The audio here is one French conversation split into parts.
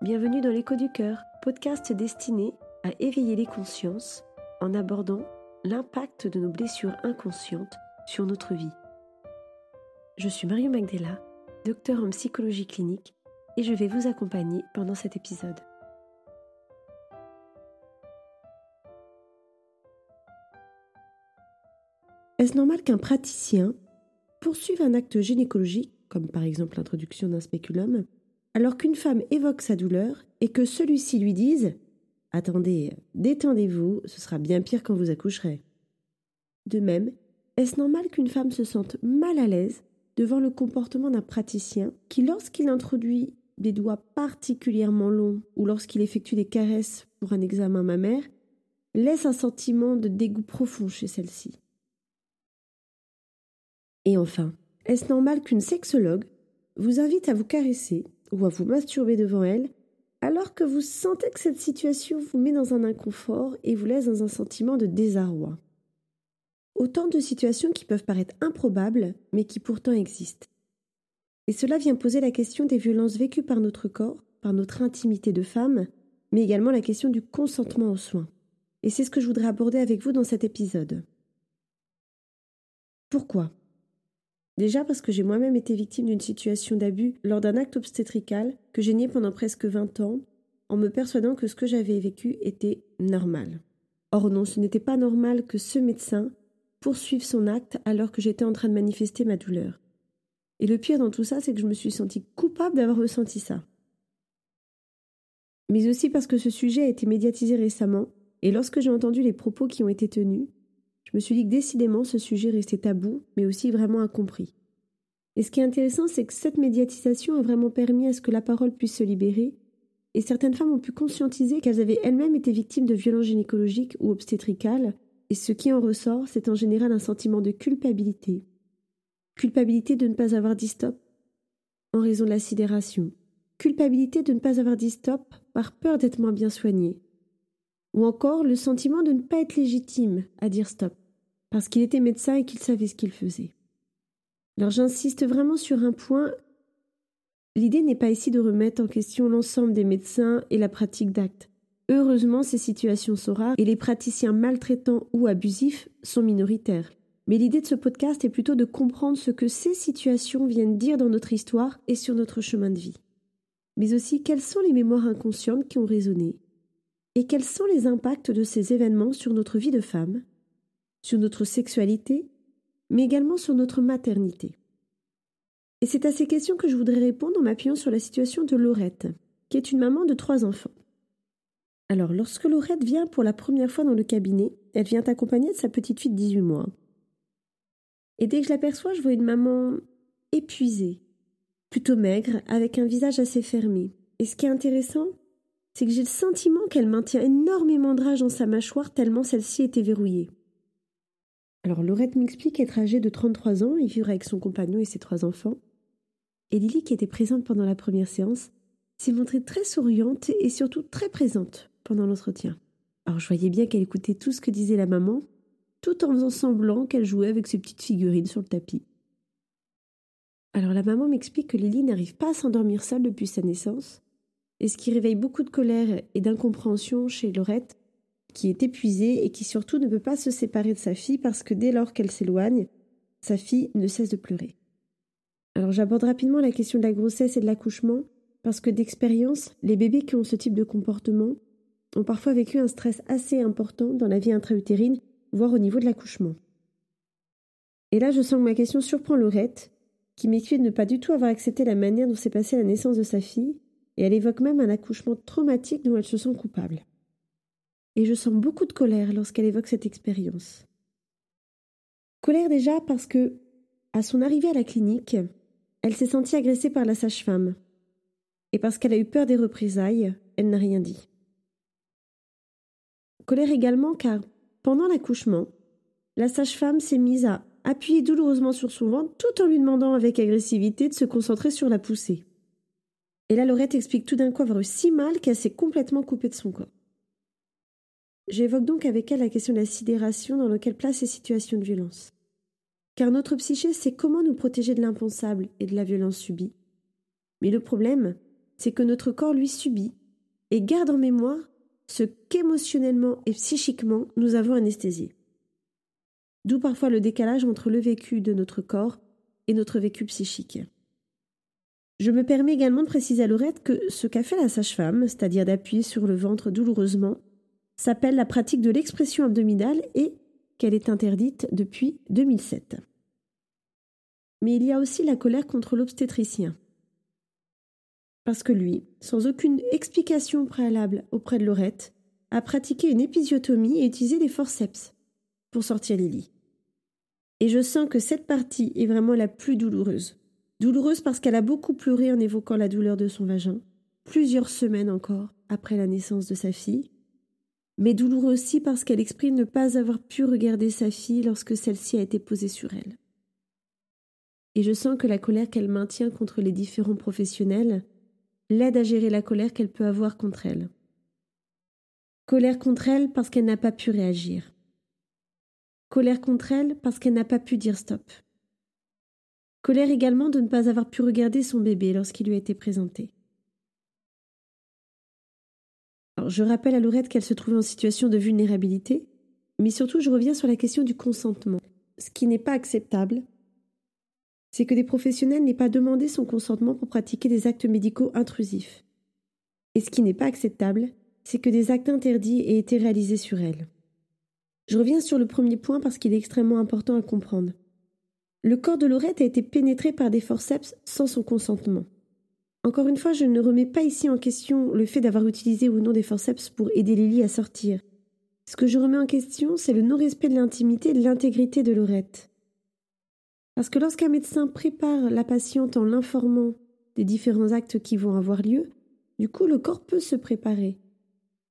Bienvenue dans l'écho du cœur, podcast destiné à éveiller les consciences en abordant l'impact de nos blessures inconscientes sur notre vie. Je suis Mario Magdela, docteur en psychologie clinique, et je vais vous accompagner pendant cet épisode. Est-ce normal qu'un praticien poursuive un acte gynécologique, comme par exemple l'introduction d'un spéculum, alors qu'une femme évoque sa douleur et que celui-ci lui dise Attendez, détendez-vous, ce sera bien pire quand vous accoucherez. De même, est-ce normal qu'une femme se sente mal à l'aise devant le comportement d'un praticien qui, lorsqu'il introduit des doigts particulièrement longs ou lorsqu'il effectue des caresses pour un examen mammaire, laisse un sentiment de dégoût profond chez celle-ci? Et enfin, est-ce normal qu'une sexologue vous invite à vous caresser ou à vous masturber devant elle, alors que vous sentez que cette situation vous met dans un inconfort et vous laisse dans un sentiment de désarroi. Autant de situations qui peuvent paraître improbables, mais qui pourtant existent. Et cela vient poser la question des violences vécues par notre corps, par notre intimité de femme, mais également la question du consentement aux soins. Et c'est ce que je voudrais aborder avec vous dans cet épisode. Pourquoi? Déjà parce que j'ai moi-même été victime d'une situation d'abus lors d'un acte obstétrical que j'ai nié pendant presque 20 ans en me persuadant que ce que j'avais vécu était normal. Or non, ce n'était pas normal que ce médecin poursuive son acte alors que j'étais en train de manifester ma douleur. Et le pire dans tout ça, c'est que je me suis sentie coupable d'avoir ressenti ça. Mais aussi parce que ce sujet a été médiatisé récemment, et lorsque j'ai entendu les propos qui ont été tenus, je me suis dit que décidément ce sujet restait tabou, mais aussi vraiment incompris. Et ce qui est intéressant, c'est que cette médiatisation a vraiment permis à ce que la parole puisse se libérer, et certaines femmes ont pu conscientiser qu'elles avaient elles-mêmes été victimes de violences gynécologiques ou obstétricales, et ce qui en ressort, c'est en général un sentiment de culpabilité. Culpabilité de ne pas avoir dit stop en raison de la sidération. Culpabilité de ne pas avoir dit stop par peur d'être moins bien soignée ou encore le sentiment de ne pas être légitime à dire stop, parce qu'il était médecin et qu'il savait ce qu'il faisait. Alors j'insiste vraiment sur un point. L'idée n'est pas ici de remettre en question l'ensemble des médecins et la pratique d'actes. Heureusement, ces situations sont rares et les praticiens maltraitants ou abusifs sont minoritaires. Mais l'idée de ce podcast est plutôt de comprendre ce que ces situations viennent dire dans notre histoire et sur notre chemin de vie. Mais aussi quelles sont les mémoires inconscientes qui ont résonné, et quels sont les impacts de ces événements sur notre vie de femme, sur notre sexualité, mais également sur notre maternité? Et c'est à ces questions que je voudrais répondre en m'appuyant sur la situation de Laurette, qui est une maman de trois enfants. Alors, lorsque Laurette vient pour la première fois dans le cabinet, elle vient accompagnée de sa petite fille de 18 mois. Et dès que je l'aperçois, je vois une maman épuisée, plutôt maigre, avec un visage assez fermé. Et ce qui est intéressant, c'est que j'ai le sentiment qu'elle maintient énormément de rage dans sa mâchoire tellement celle-ci était verrouillée. Alors Laurette m'explique être âgée de 33 ans et vivre avec son compagnon et ses trois enfants. Et Lily, qui était présente pendant la première séance, s'est montrée très souriante et surtout très présente pendant l'entretien. Alors je voyais bien qu'elle écoutait tout ce que disait la maman, tout en faisant semblant qu'elle jouait avec ses petites figurines sur le tapis. Alors la maman m'explique que Lily n'arrive pas à s'endormir seule depuis sa naissance, et ce qui réveille beaucoup de colère et d'incompréhension chez Laurette, qui est épuisée et qui surtout ne peut pas se séparer de sa fille parce que dès lors qu'elle s'éloigne, sa fille ne cesse de pleurer. Alors j'aborde rapidement la question de la grossesse et de l'accouchement, parce que d'expérience, les bébés qui ont ce type de comportement ont parfois vécu un stress assez important dans la vie intra-utérine, voire au niveau de l'accouchement. Et là, je sens que ma question surprend Laurette, qui m'écrit de ne pas du tout avoir accepté la manière dont s'est passée la naissance de sa fille, et elle évoque même un accouchement traumatique dont elle se sent coupable. Et je sens beaucoup de colère lorsqu'elle évoque cette expérience. Colère déjà parce que, à son arrivée à la clinique, elle s'est sentie agressée par la sage-femme. Et parce qu'elle a eu peur des représailles, elle n'a rien dit. Colère également car, pendant l'accouchement, la sage-femme s'est mise à appuyer douloureusement sur son ventre tout en lui demandant avec agressivité de se concentrer sur la poussée. Et là, Laurette explique tout d'un coup avoir eu si mal qu'elle s'est complètement coupée de son corps. J'évoque donc avec elle la question de la sidération dans laquelle place ces situations de violence. Car notre psyché sait comment nous protéger de l'impensable et de la violence subie. Mais le problème, c'est que notre corps lui subit et garde en mémoire ce qu'émotionnellement et psychiquement nous avons anesthésié. D'où parfois le décalage entre le vécu de notre corps et notre vécu psychique. Je me permets également de préciser à Laurette que ce qu'a fait la sage-femme, c'est-à-dire d'appuyer sur le ventre douloureusement, s'appelle la pratique de l'expression abdominale et qu'elle est interdite depuis 2007. Mais il y a aussi la colère contre l'obstétricien. Parce que lui, sans aucune explication préalable auprès de Laurette, a pratiqué une épisiotomie et utilisé des forceps pour sortir Lily. Et je sens que cette partie est vraiment la plus douloureuse. Douloureuse parce qu'elle a beaucoup pleuré en évoquant la douleur de son vagin, plusieurs semaines encore après la naissance de sa fille, mais douloureuse aussi parce qu'elle exprime ne pas avoir pu regarder sa fille lorsque celle-ci a été posée sur elle. Et je sens que la colère qu'elle maintient contre les différents professionnels l'aide à gérer la colère qu'elle peut avoir contre elle. Colère contre elle parce qu'elle n'a pas pu réagir. Colère contre elle parce qu'elle n'a pas pu dire stop. Colère également de ne pas avoir pu regarder son bébé lorsqu'il lui a été présenté. je rappelle à Laurette qu'elle se trouvait en situation de vulnérabilité, mais surtout je reviens sur la question du consentement. Ce qui n'est pas acceptable, c'est que des professionnels n'aient pas demandé son consentement pour pratiquer des actes médicaux intrusifs. Et ce qui n'est pas acceptable, c'est que des actes interdits aient été réalisés sur elle. Je reviens sur le premier point parce qu'il est extrêmement important à comprendre. Le corps de Laurette a été pénétré par des forceps sans son consentement. Encore une fois, je ne remets pas ici en question le fait d'avoir utilisé ou non des forceps pour aider Lily à sortir. Ce que je remets en question, c'est le non-respect de l'intimité et de l'intégrité de Laurette. Parce que lorsqu'un médecin prépare la patiente en l'informant des différents actes qui vont avoir lieu, du coup le corps peut se préparer.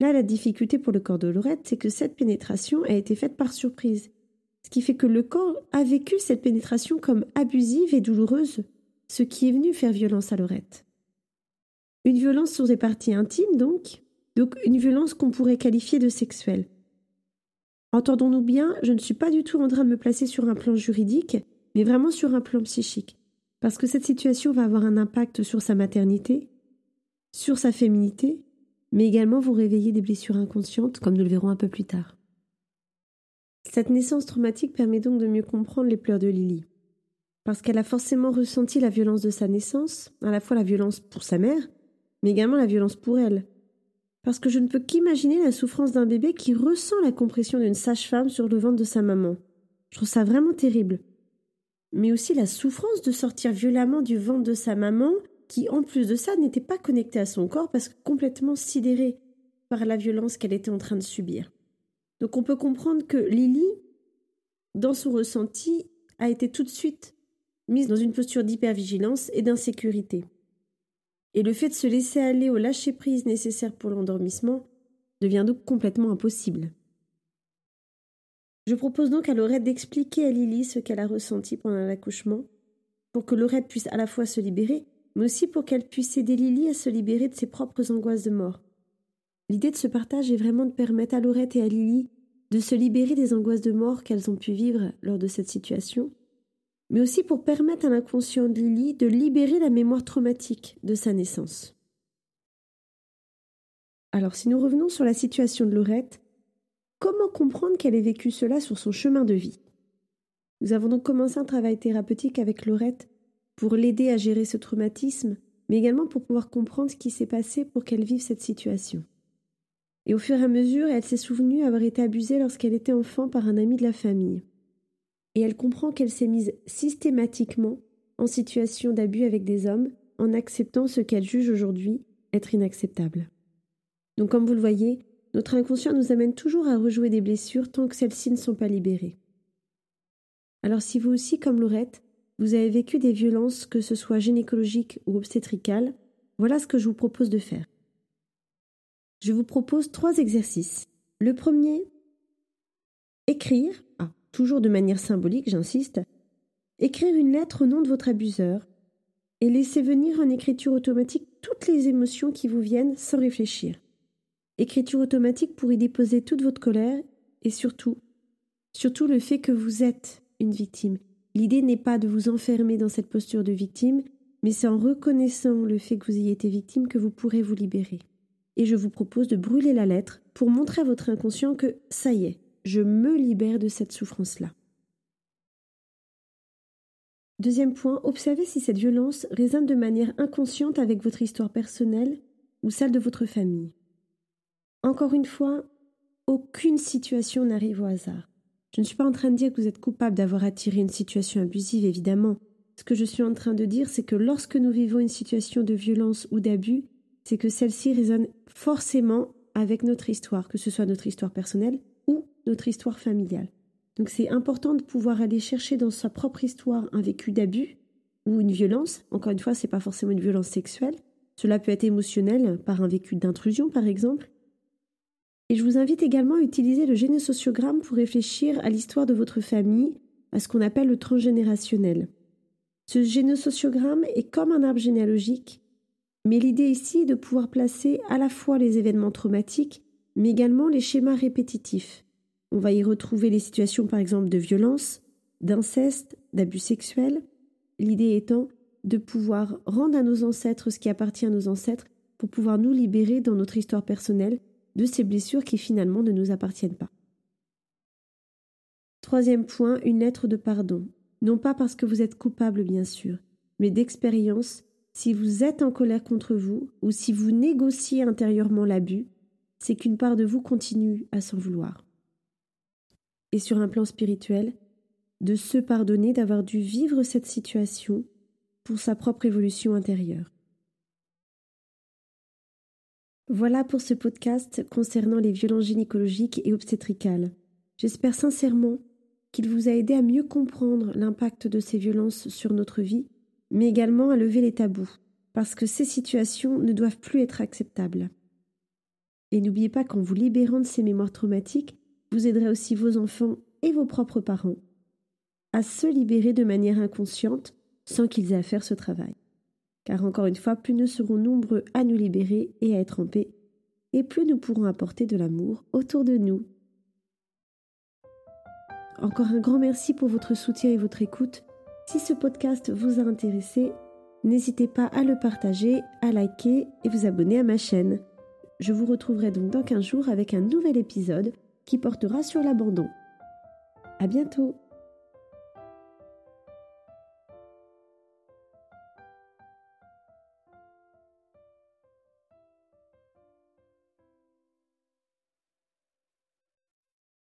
Là, la difficulté pour le corps de Laurette, c'est que cette pénétration a été faite par surprise. Ce qui fait que le corps a vécu cette pénétration comme abusive et douloureuse, ce qui est venu faire violence à Laurette. Une violence sur des parties intimes, donc, donc une violence qu'on pourrait qualifier de sexuelle. Entendons-nous bien, je ne suis pas du tout en train de me placer sur un plan juridique, mais vraiment sur un plan psychique, parce que cette situation va avoir un impact sur sa maternité, sur sa féminité, mais également vous réveiller des blessures inconscientes, comme nous le verrons un peu plus tard. Cette naissance traumatique permet donc de mieux comprendre les pleurs de Lily. Parce qu'elle a forcément ressenti la violence de sa naissance, à la fois la violence pour sa mère, mais également la violence pour elle. Parce que je ne peux qu'imaginer la souffrance d'un bébé qui ressent la compression d'une sage-femme sur le ventre de sa maman. Je trouve ça vraiment terrible. Mais aussi la souffrance de sortir violemment du ventre de sa maman qui, en plus de ça, n'était pas connectée à son corps parce que complètement sidérée par la violence qu'elle était en train de subir. Donc on peut comprendre que Lily, dans son ressenti, a été tout de suite mise dans une posture d'hypervigilance et d'insécurité. Et le fait de se laisser aller au lâcher-prise nécessaire pour l'endormissement devient donc complètement impossible. Je propose donc à Laurette d'expliquer à Lily ce qu'elle a ressenti pendant l'accouchement, pour que Laurette puisse à la fois se libérer, mais aussi pour qu'elle puisse aider Lily à se libérer de ses propres angoisses de mort. L'idée de ce partage est vraiment de permettre à Laurette et à Lily de se libérer des angoisses de mort qu'elles ont pu vivre lors de cette situation, mais aussi pour permettre à l'inconscient de Lily de libérer la mémoire traumatique de sa naissance. Alors si nous revenons sur la situation de Laurette, comment comprendre qu'elle ait vécu cela sur son chemin de vie? Nous avons donc commencé un travail thérapeutique avec Laurette pour l'aider à gérer ce traumatisme, mais également pour pouvoir comprendre ce qui s'est passé pour qu'elle vive cette situation. Et au fur et à mesure, elle s'est souvenue avoir été abusée lorsqu'elle était enfant par un ami de la famille. Et elle comprend qu'elle s'est mise systématiquement en situation d'abus avec des hommes en acceptant ce qu'elle juge aujourd'hui être inacceptable. Donc comme vous le voyez, notre inconscient nous amène toujours à rejouer des blessures tant que celles-ci ne sont pas libérées. Alors si vous aussi, comme Laurette, vous avez vécu des violences, que ce soit gynécologiques ou obstétricales, voilà ce que je vous propose de faire. Je vous propose trois exercices. Le premier, écrire, ah, toujours de manière symbolique, j'insiste, écrire une lettre au nom de votre abuseur et laisser venir en écriture automatique toutes les émotions qui vous viennent sans réfléchir. Écriture automatique pour y déposer toute votre colère et surtout, surtout le fait que vous êtes une victime L'idée n'est pas de vous enfermer dans cette posture de victime, mais c'est en reconnaissant le fait que vous ayez été victime que vous pourrez vous libérer. Et je vous propose de brûler la lettre pour montrer à votre inconscient que ça y est, je me libère de cette souffrance-là. Deuxième point, observez si cette violence résonne de manière inconsciente avec votre histoire personnelle ou celle de votre famille. Encore une fois, aucune situation n'arrive au hasard. Je ne suis pas en train de dire que vous êtes coupable d'avoir attiré une situation abusive, évidemment. Ce que je suis en train de dire, c'est que lorsque nous vivons une situation de violence ou d'abus, c'est que celle-ci résonne forcément avec notre histoire, que ce soit notre histoire personnelle ou notre histoire familiale. Donc c'est important de pouvoir aller chercher dans sa propre histoire un vécu d'abus ou une violence. Encore une fois, ce n'est pas forcément une violence sexuelle. Cela peut être émotionnel par un vécu d'intrusion, par exemple. Et je vous invite également à utiliser le génosociogramme pour réfléchir à l'histoire de votre famille, à ce qu'on appelle le transgénérationnel. Ce génosociogramme est comme un arbre généalogique, mais l'idée ici est de pouvoir placer à la fois les événements traumatiques, mais également les schémas répétitifs. On va y retrouver les situations par exemple de violence, d'inceste, d'abus sexuels, l'idée étant de pouvoir rendre à nos ancêtres ce qui appartient à nos ancêtres pour pouvoir nous libérer dans notre histoire personnelle de ces blessures qui finalement ne nous appartiennent pas. Troisième point, une lettre de pardon. Non pas parce que vous êtes coupable bien sûr, mais d'expérience, si vous êtes en colère contre vous ou si vous négociez intérieurement l'abus, c'est qu'une part de vous continue à s'en vouloir et sur un plan spirituel, de se pardonner d'avoir dû vivre cette situation pour sa propre évolution intérieure. Voilà pour ce podcast concernant les violences gynécologiques et obstétricales. J'espère sincèrement qu'il vous a aidé à mieux comprendre l'impact de ces violences sur notre vie, mais également à lever les tabous, parce que ces situations ne doivent plus être acceptables. Et n'oubliez pas qu'en vous libérant de ces mémoires traumatiques, vous aiderez aussi vos enfants et vos propres parents à se libérer de manière inconsciente sans qu'ils aient à faire ce travail. Car encore une fois, plus nous serons nombreux à nous libérer et à être en paix, et plus nous pourrons apporter de l'amour autour de nous. Encore un grand merci pour votre soutien et votre écoute. Si ce podcast vous a intéressé, n'hésitez pas à le partager, à liker et vous abonner à ma chaîne. Je vous retrouverai donc dans 15 jours avec un nouvel épisode qui portera sur l'abandon. À bientôt!